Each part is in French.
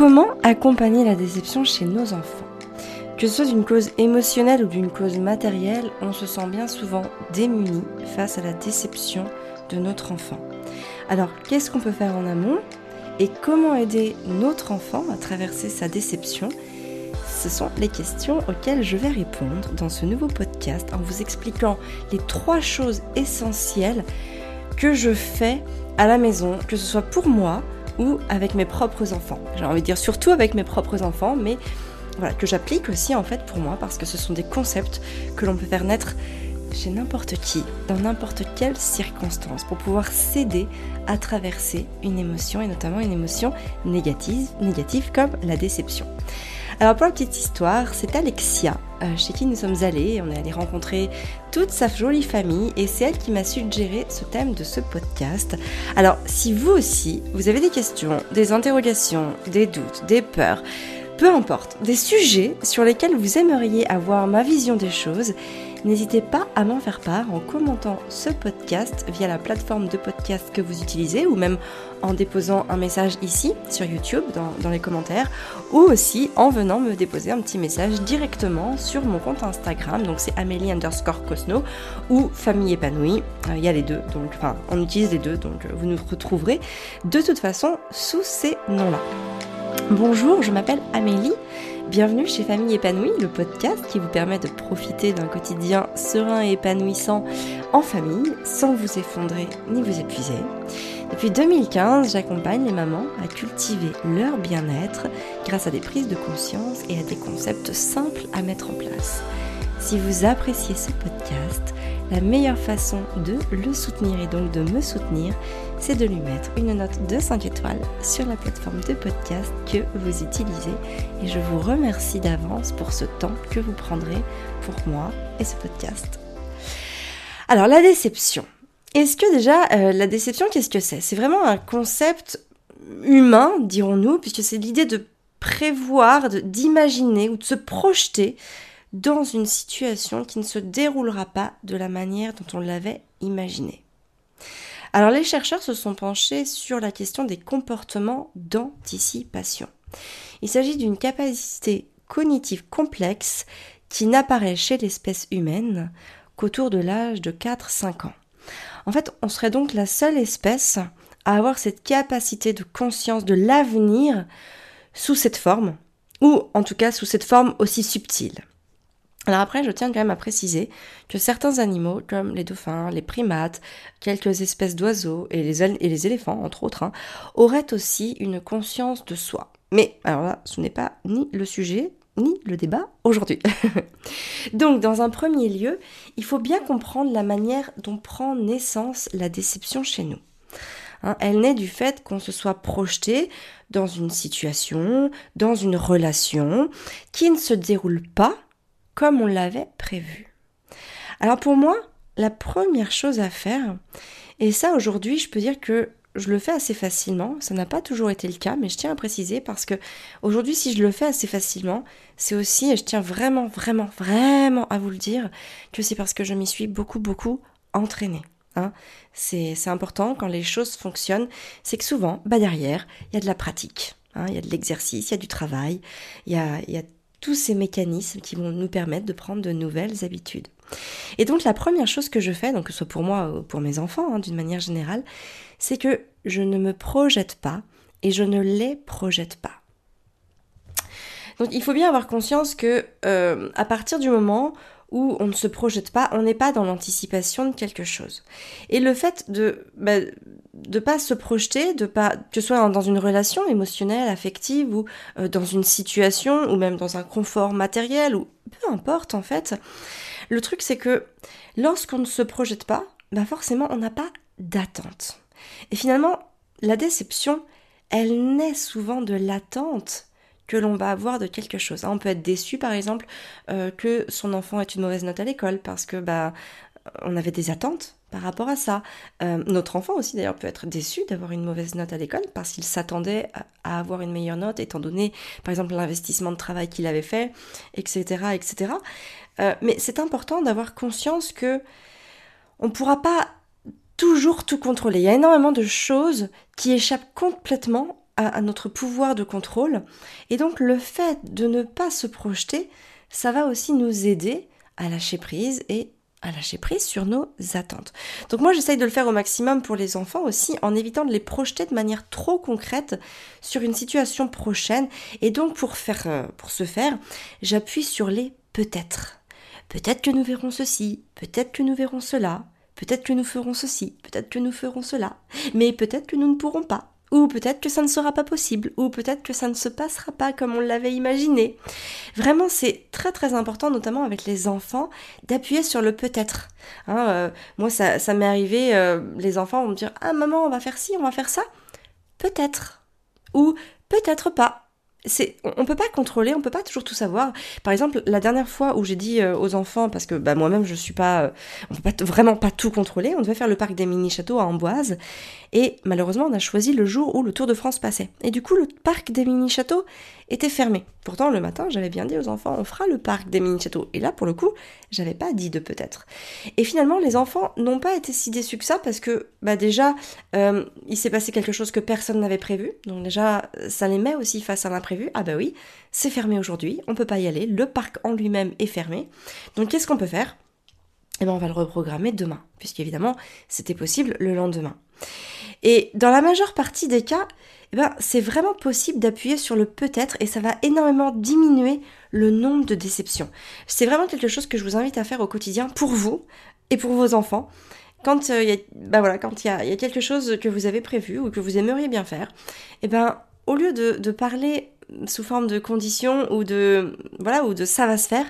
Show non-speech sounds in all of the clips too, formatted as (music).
Comment accompagner la déception chez nos enfants? Que ce soit d'une cause émotionnelle ou d'une cause matérielle, on se sent bien souvent démuni face à la déception de notre enfant. Alors, qu'est-ce qu'on peut faire en amont? Et comment aider notre enfant à traverser sa déception? Ce sont les questions auxquelles je vais répondre dans ce nouveau podcast en vous expliquant les trois choses essentielles que je fais à la maison, que ce soit pour moi ou avec mes propres enfants. J'ai envie de dire surtout avec mes propres enfants, mais voilà, que j'applique aussi en fait pour moi parce que ce sont des concepts que l'on peut faire naître chez n'importe qui, dans n'importe quelle circonstance, pour pouvoir s'aider à traverser une émotion et notamment une émotion négative, négative comme la déception. Alors pour la petite histoire, c'est Alexia euh, chez qui nous sommes allés. On est allé rencontrer toute sa jolie famille et c'est elle qui m'a suggéré ce thème de ce podcast. Alors si vous aussi, vous avez des questions, des interrogations, des doutes, des peurs, peu importe, des sujets sur lesquels vous aimeriez avoir ma vision des choses, n'hésitez pas à m'en faire part en commentant ce podcast via la plateforme de podcast que vous utilisez ou même en déposant un message ici sur YouTube dans, les commentaires ou aussi en venant me déposer un petit message directement sur mon compte Instagram. Donc c'est Amélie underscore Cosno ou Famille épanouie. Euh, il y a les deux, donc enfin on utilise les deux, donc vous nous retrouverez de toute façon sous ces noms-là. Bonjour, je m'appelle Amélie. Bienvenue chez Famille épanouie, le podcast qui vous permet de profiter d'un quotidien serein et épanouissant en famille sans vous effondrer ni vous épuiser. Depuis 2015, j'accompagne les mamans à cultiver leur bien-être grâce à des prises de conscience et à des concepts simples à mettre en place. Si vous appréciez ce podcast, la meilleure façon de le soutenir et donc de me soutenir, c'est de lui mettre une note de 5 étoiles sur la plateforme de podcast que vous utilisez. Et je vous remercie d'avance pour ce temps que vous prendrez pour moi et ce podcast. Alors la déception. Est-ce que déjà euh, la déception, qu'est-ce que c'est? C'est vraiment un concept humain, dirons-nous, puisque c'est l'idée de prévoir, d'imaginer ou de se projeter dans une situation qui ne se déroulera pas de la manière dont on l'avait imaginé. Alors les chercheurs se sont penchés sur la question des comportements d'anticipation. Il s'agit d'une capacité cognitive complexe qui n'apparaît chez l'espèce humaine qu'autour de l'âge de 4-5 ans. En fait, on serait donc la seule espèce à avoir cette capacité de conscience de l'avenir sous cette forme, ou en tout cas sous cette forme aussi subtile. Alors après, je tiens quand même à préciser que certains animaux, comme les dauphins, les primates, quelques espèces d'oiseaux et les, éléphants, entre autres, hein, auraient aussi une conscience de soi. Mais alors là, ce n'est pas ni le sujet, ni le débat aujourd'hui. (laughs) Donc, dans un premier lieu, il faut bien comprendre la manière dont prend naissance la déception chez nous. Hein, elle naît du fait qu'on se soit projeté dans une situation, dans une relation qui ne se déroule pas comme on l'avait prévu. Alors pour moi, la première chose à faire, et ça aujourd'hui je peux dire que je le fais assez facilement, ça n'a pas toujours été le cas, mais je tiens à préciser parce que aujourd'hui si je le fais assez facilement, c'est aussi, et je tiens vraiment, vraiment, vraiment à vous le dire, que c'est parce que je m'y suis beaucoup, beaucoup entraînée. Hein. C'est important quand les choses fonctionnent, c'est que souvent, bah derrière, il y a de la pratique, hein. il y a de l'exercice, il y a du travail, il y a, y a tous ces mécanismes qui vont nous permettre de prendre de nouvelles habitudes. Et donc la première chose que je fais, donc que ce soit pour moi ou pour mes enfants hein, d'une manière générale, c'est que je ne me projette pas et je ne les projette pas. Donc il faut bien avoir conscience que euh, à partir du moment où on ne se projette pas, on n'est pas dans l'anticipation de quelque chose. Et le fait de bah, de pas se projeter, de pas que ce soit dans une relation émotionnelle, affective ou euh, dans une situation ou même dans un confort matériel ou peu importe en fait. Le truc c'est que lorsqu'on ne se projette pas, bah forcément on n'a pas d'attente. Et finalement, la déception, elle naît souvent de l'attente que l'on va avoir de quelque chose. On peut être déçu par exemple euh, que son enfant ait une mauvaise note à l'école parce que bah on avait des attentes par rapport à ça. Euh, notre enfant aussi d'ailleurs peut être déçu d'avoir une mauvaise note à l'école parce qu'il s'attendait à, avoir une meilleure note étant donné par exemple l'investissement de travail qu'il avait fait, etc. etc. Euh, mais c'est important d'avoir conscience que on ne pourra pas toujours tout contrôler. Il y a énormément de choses qui échappent complètement à, notre pouvoir de contrôle. Et donc le fait de ne pas se projeter, ça va aussi nous aider à lâcher prise et à lâcher prise sur nos attentes. Donc moi j'essaye de le faire au maximum pour les enfants aussi en évitant de les projeter de manière trop concrète sur une situation prochaine et donc pour faire euh, pour ce faire, j'appuie sur les peut-être. Peut-être que nous verrons ceci, peut-être que nous verrons cela, peut-être que nous ferons ceci, peut-être que nous ferons cela, mais peut-être que nous ne pourrons pas. Ou peut-être que ça ne sera pas possible, ou peut-être que ça ne se passera pas comme on l'avait imaginé. Vraiment, c'est très très important, notamment avec les enfants, d'appuyer sur le peut-être. Hein, euh, moi, ça, m'est arrivé, euh, les enfants vont me dire Ah maman, on va faire ci, on va faire ça Peut-être. Ou peut-être pas c'est on peut pas contrôler, on peut pas toujours tout savoir. Par exemple, la dernière fois où j'ai dit euh, aux enfants parce que bah moi-même je suis pas euh, on peut vraiment pas tout contrôler, on devait faire le parc des mini châteaux à Amboise et malheureusement on a choisi le jour où le Tour de France passait. Et du coup, le parc des mini châteaux était fermé. Pourtant, le matin, j'avais bien dit aux enfants, on fera le parc des mini-châteaux. Et là, pour le coup, j'avais pas dit de peut-être. Et finalement, les enfants n'ont pas été si déçus que ça parce que, bah déjà, euh, il s'est passé quelque chose que personne n'avait prévu. Donc déjà, ça les met aussi face à Ah bah oui, c'est fermé aujourd'hui, on peut pas y aller. Le parc en lui-même est fermé. Donc qu'est-ce qu'on peut faire? Eh ben, on va le reprogrammer demain, puisqu'évidemment, c'était possible le lendemain. Et dans la majeure partie des cas, eh ben, c'est vraiment possible d'appuyer sur le peut-être et ça va énormément diminuer le nombre de déceptions. C'est vraiment quelque chose que je vous invite à faire au quotidien pour vous et pour vos enfants. Quand euh, il y, a, bah voilà, y a, quelque chose que vous avez prévu ou que vous aimeriez bien faire, eh ben, au lieu de, parler sous forme de conditions ou de voilà ou de ça va se faire,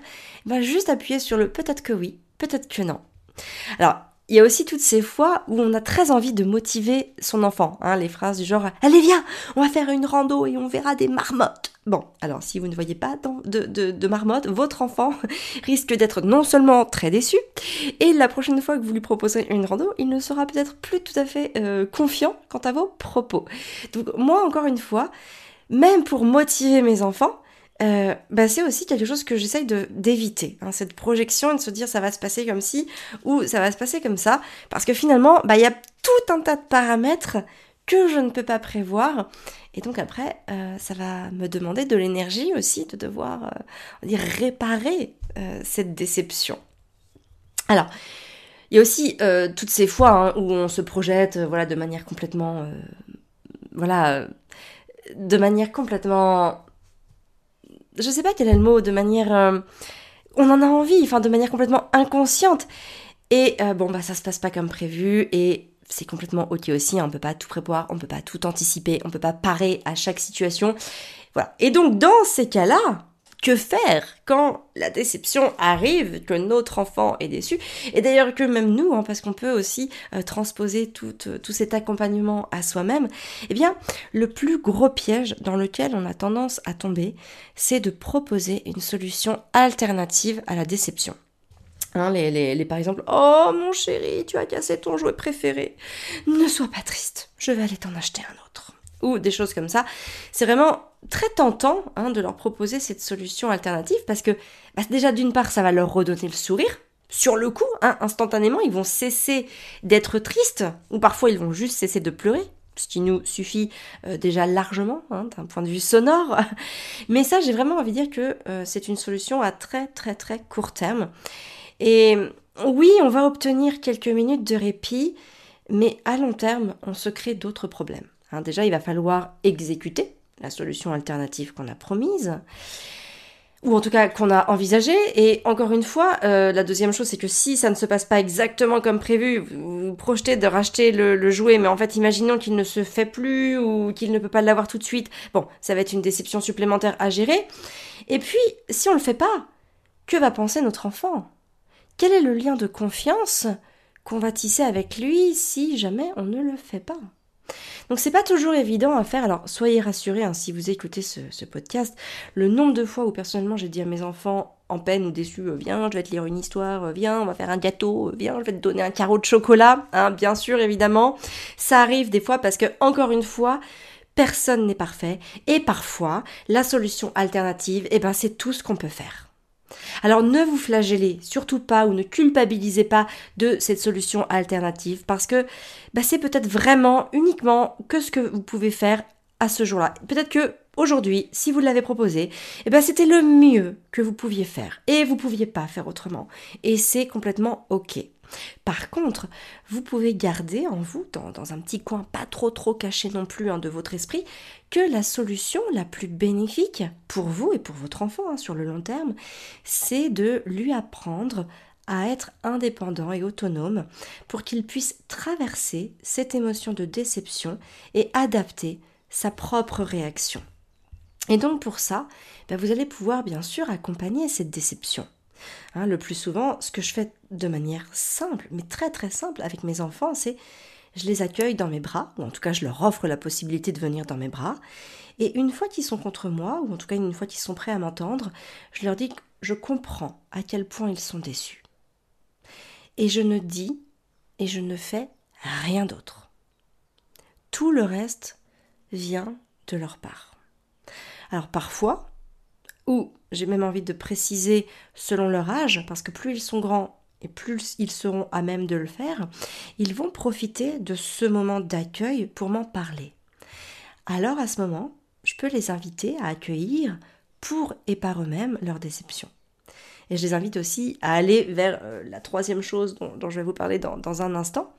eh ben, juste appuyer sur le peut-être que oui, peut-être que non. Alors, il y a aussi toutes ces fois où on a très envie de motiver son enfant. Hein, les phrases du genre Allez, viens, on va faire une rando et on verra des marmottes. Bon, alors si vous ne voyez pas de, de, marmottes, votre enfant (laughs) risque d'être non seulement très déçu, et la prochaine fois que vous lui proposez une rando, il ne sera peut-être plus tout à fait euh, confiant quant à vos propos. Donc moi, encore une fois, même pour motiver mes enfants, euh, bah, c'est aussi quelque chose que j'essaye d'éviter, hein, cette projection et de se dire ça va se passer comme ci ou ça va se passer comme ça, parce que finalement, bah, il y a tout un tas de paramètres que je ne peux pas prévoir, et donc après, euh, ça va me demander de l'énergie aussi de devoir, euh, dire, réparer cette déception. Alors, il y a aussi toutes ces fois hein, où on se projette, voilà, de manière complètement, voilà, de manière complètement je sais pas quel est le mot, de manière... Euh, on en a envie, enfin de manière complètement inconsciente. Et euh, bon, bah ça se passe pas comme prévu et c'est complètement ok aussi, hein, on peut pas tout prévoir, on peut pas tout anticiper, on peut pas parer à chaque situation. Voilà. Et donc dans ces cas-là, que faire quand la déception arrive, que notre enfant est déçu, et d'ailleurs que même nous, hein, parce qu'on peut aussi euh, transposer tout, euh, tout cet accompagnement à soi-même, eh bien, le plus gros piège dans lequel on a tendance à tomber, c'est de proposer une solution alternative à la déception. Hein, les, par exemple, oh mon chéri, tu as cassé ton jouet préféré. Ne sois pas triste, je vais aller t'en acheter un autre ou des choses comme ça. C'est vraiment très tentant hein, de leur proposer cette solution alternative parce que bah, déjà d'une part ça va leur redonner le sourire. Sur le coup, hein, instantanément, ils vont cesser d'être tristes ou parfois ils vont juste cesser de pleurer ce qui nous suffit euh, déjà largement hein, d'un point de vue sonore. (laughs) Mais ça, j'ai vraiment envie de dire que euh, c'est une solution à très très très court terme. Et oui, on va obtenir quelques minutes de répit, mais à long terme, on se crée d'autres problèmes. Hein, déjà, il va falloir exécuter la solution alternative qu'on a promise, ou en tout cas qu'on a envisagée. Et encore une fois, euh, la deuxième chose, c'est que si ça ne se passe pas exactement comme prévu, vous, vous projetez de racheter le, jouet, mais en fait, imaginons qu'il ne se fait plus ou qu'il ne peut pas l'avoir tout de suite. Bon, ça va être une déception supplémentaire à gérer. Et puis, si on ne le fait pas, que va penser notre enfant? Quel est le lien de confiance qu'on va tisser avec lui si jamais on ne le fait pas? Donc c'est pas toujours évident à faire. Alors soyez rassurés hein, si vous écoutez ce, podcast. Le nombre de fois où personnellement j'ai dit à mes enfants en peine ou déçus, euh, viens, je vais te lire une histoire, euh, viens, on va faire un gâteau, euh, viens, je vais te donner un carreau de chocolat, hein, bien sûr évidemment. Ça arrive des fois parce que encore une fois, personne n'est parfait et parfois la solution alternative, eh ben c'est tout ce qu'on peut faire. Alors ne vous flagellez surtout pas ou ne culpabilisez pas de cette solution alternative parce que bah, c'est peut-être vraiment uniquement que ce que vous pouvez faire à ce jour-là. Peut-être que aujourd'hui, si vous l'avez proposé, eh ben c'était le mieux que vous pouviez faire et vous pouviez pas faire autrement. Et c'est complètement ok. Par contre, vous pouvez garder en vous, dans, un petit coin pas trop trop caché non plus hein, de votre esprit, que la solution la plus bénéfique pour vous et pour votre enfant hein, sur le long terme, c'est de lui apprendre à être indépendant et autonome pour qu'il puisse traverser cette émotion de déception et adapter sa propre réaction. Et donc pour ça, ben, vous allez pouvoir bien sûr accompagner cette déception. Hein, le plus souvent, ce que je fais de manière simple, mais très très simple avec mes enfants, c'est je les accueille dans mes bras, ou en tout cas je leur offre la possibilité de venir dans mes bras, et une fois qu'ils sont contre moi, ou en tout cas une fois qu'ils sont prêts à m'entendre, je leur dis que je comprends à quel point ils sont déçus. Et je ne dis et je ne fais rien d'autre. Tout le reste vient de leur part. Alors parfois, ou j'ai même envie de préciser selon leur âge, parce que plus ils sont grands et plus ils seront à même de le faire, ils vont profiter de ce moment d'accueil pour m'en parler. Alors à ce moment, je peux les inviter à accueillir pour et par eux-mêmes leur déception. Et je les invite aussi à aller vers euh, la troisième chose dont, je vais vous parler dans, un instant.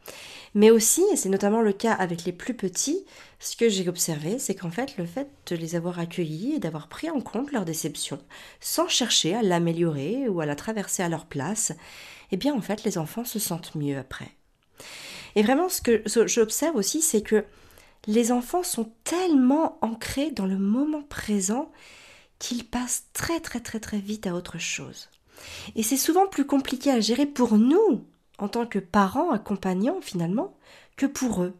Mais aussi, et c'est notamment le cas avec les plus petits, ce que j'ai observé, c'est qu'en fait, le fait de les avoir accueillis et d'avoir pris en compte leur déception, sans chercher à l'améliorer ou à la traverser à leur place, eh bien, en fait, les enfants se sentent mieux après. Et vraiment, ce que j'observe aussi, c'est que les enfants sont tellement ancrés dans le moment présent qu'ils passent très très très très vite à autre chose. Et c'est souvent plus compliqué à gérer pour nous, en tant que parents accompagnants finalement, que pour eux.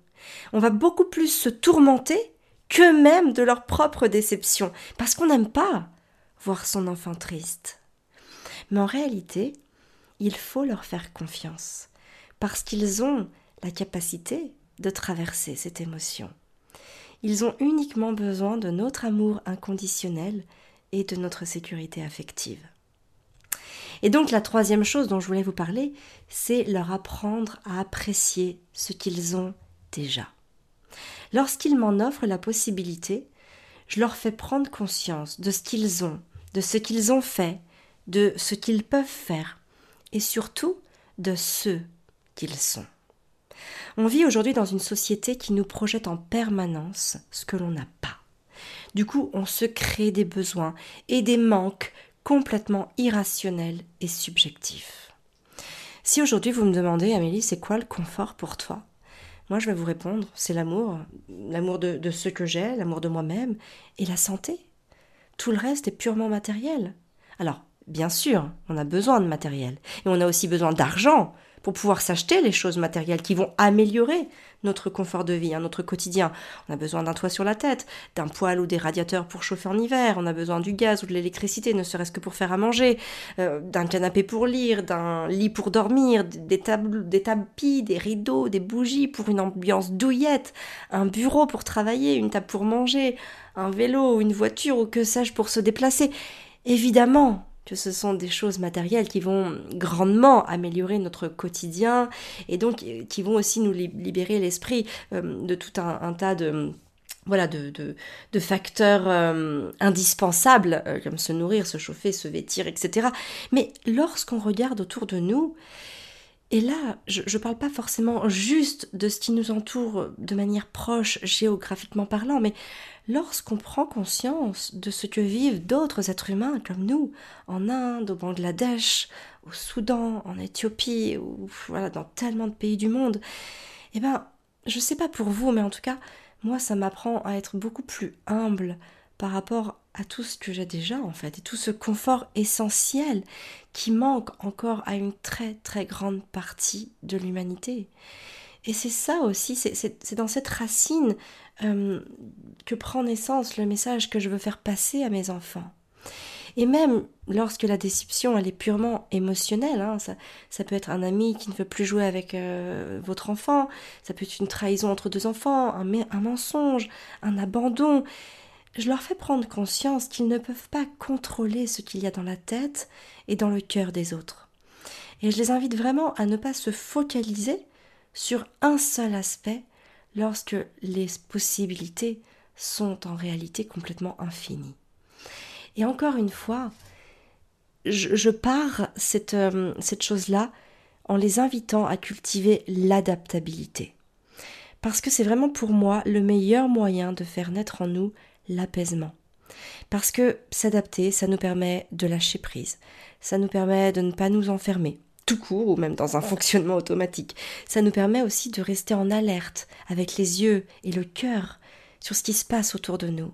On va beaucoup plus se tourmenter qu'eux-mêmes de leur propre déception, parce qu'on n'aime pas voir son enfant triste. Mais en réalité, il faut leur faire confiance, parce qu'ils ont la capacité de traverser cette émotion. Ils ont uniquement besoin de notre amour inconditionnel et de notre sécurité affective. Et donc la troisième chose dont je voulais vous parler, c'est leur apprendre à apprécier ce qu'ils ont déjà. Lorsqu'ils m'en offrent la possibilité, je leur fais prendre conscience de ce qu'ils ont, de ce qu'ils ont fait, de ce qu'ils peuvent faire, et surtout de ce qu'ils sont. On vit aujourd'hui dans une société qui nous projette en permanence ce que l'on n'a pas. Du coup, on se crée des besoins et des manques complètement irrationnel et subjectif. Si aujourd'hui vous me demandez, Amélie, c'est quoi le confort pour toi? Moi, je vais vous répondre, c'est l'amour, l'amour de, de ce que j'ai, l'amour de moi-même, et la santé. Tout le reste est purement matériel. Alors, bien sûr, on a besoin de matériel, et on a aussi besoin d'argent pour pouvoir s'acheter les choses matérielles qui vont améliorer notre confort de vie, hein, notre quotidien. On a besoin d'un toit sur la tête, d'un poêle ou des radiateurs pour chauffer en hiver, on a besoin du gaz ou de l'électricité, ne serait-ce que pour faire à manger, euh, d'un canapé pour lire, d'un lit pour dormir, des, tables, des tapis, des rideaux, des bougies pour une ambiance douillette, un bureau pour travailler, une table pour manger, un vélo, ou une voiture ou que sais-je pour se déplacer. Évidemment, que ce sont des choses matérielles qui vont grandement améliorer notre quotidien et donc euh, qui vont aussi nous libérer l'esprit euh, de tout un, tas de voilà de, facteurs euh, indispensables comme se nourrir, se chauffer, se vêtir, etc. Mais lorsqu'on regarde autour de nous, et là, je ne parle pas forcément juste de ce qui nous entoure de manière proche géographiquement parlant, mais lorsqu'on prend conscience de ce que vivent d'autres êtres humains comme nous, en Inde, au Bangladesh, au Soudan, en Éthiopie, ou voilà, dans tellement de pays du monde, eh ben, je sais pas pour vous, mais en tout cas, moi, ça m'apprend à être beaucoup plus humble par rapport à tout ce que j'ai déjà en fait et tout ce confort essentiel qui manque encore à une très très grande partie de l'humanité. Et c'est ça aussi, c'est dans cette racine euh, que prend naissance le message que je veux faire passer à mes enfants. Et même lorsque la déception, elle est purement émotionnelle, hein, ça, peut être un ami qui ne veut plus jouer avec euh, votre enfant, ça peut être une trahison entre deux enfants, un, un mensonge, un abandon, je leur fais prendre conscience qu'ils ne peuvent pas contrôler ce qu'il y a dans la tête et dans le cœur des autres. Et je les invite vraiment à ne pas se focaliser sur un seul aspect lorsque les possibilités sont en réalité complètement infinies. Et encore une fois, je, pars cette, euh, cette chose-là en les invitant à cultiver l'adaptabilité. Parce que c'est vraiment pour moi le meilleur moyen de faire naître en nous l'apaisement. Parce que s'adapter, ça nous permet de lâcher prise, ça nous permet de ne pas nous enfermer, tout court ou même dans un fonctionnement automatique. Ça nous permet aussi de rester en alerte avec les yeux et le cœur sur ce qui se passe autour de nous.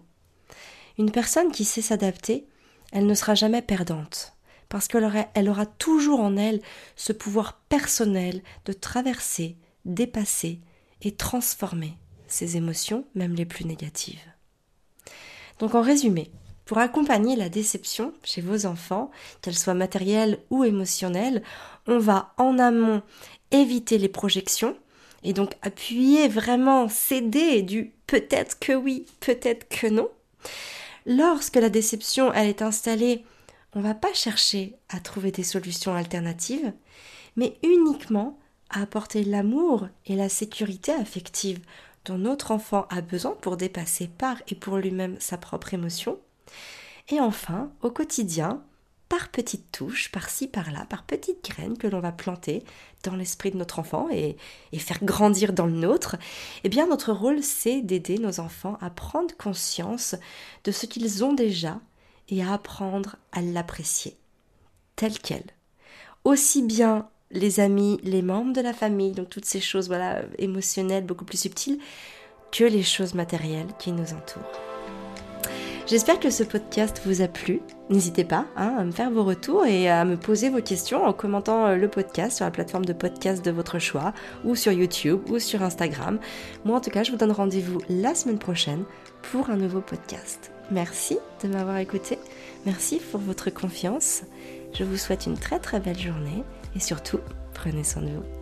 Une personne qui sait s'adapter, elle ne sera jamais perdante, parce qu'elle aura, elle aura toujours en elle ce pouvoir personnel de traverser, dépasser et transformer ses émotions, même les plus négatives. Donc en résumé, pour accompagner la déception chez vos enfants, qu'elle soit matérielle ou émotionnelle, on va en amont éviter les projections et donc appuyer vraiment, céder du peut-être que oui, peut-être que non. Lorsque la déception est installée, on va pas chercher à trouver des solutions alternatives, mais uniquement à apporter l'amour et la sécurité affective notre enfant a besoin pour dépasser par et pour lui-même sa propre émotion. Et enfin, au quotidien, par petites touches, par-ci, par-là, par petites graines que l'on va planter dans l'esprit de notre enfant et, et, faire grandir dans le nôtre, eh bien notre rôle c'est d'aider nos enfants à prendre conscience de ce qu'ils ont déjà et à apprendre à l'apprécier tel quel. Aussi bien les amis, les membres de la famille, donc toutes ces choses voilà émotionnelles beaucoup plus subtiles, que les choses matérielles qui nous entourent. J'espère que ce podcast vous a plu. N'hésitez pas hein, à me faire vos retours et à me poser vos questions en commentant euh, le podcast sur la plateforme de podcast de votre choix, ou sur YouTube, ou sur Instagram. Moi en tout cas, je vous donne rendez-vous la semaine prochaine pour un nouveau podcast. Merci de m'avoir écouté. Merci pour votre confiance. Je vous souhaite une très très belle journée et surtout, prenez soin de vous.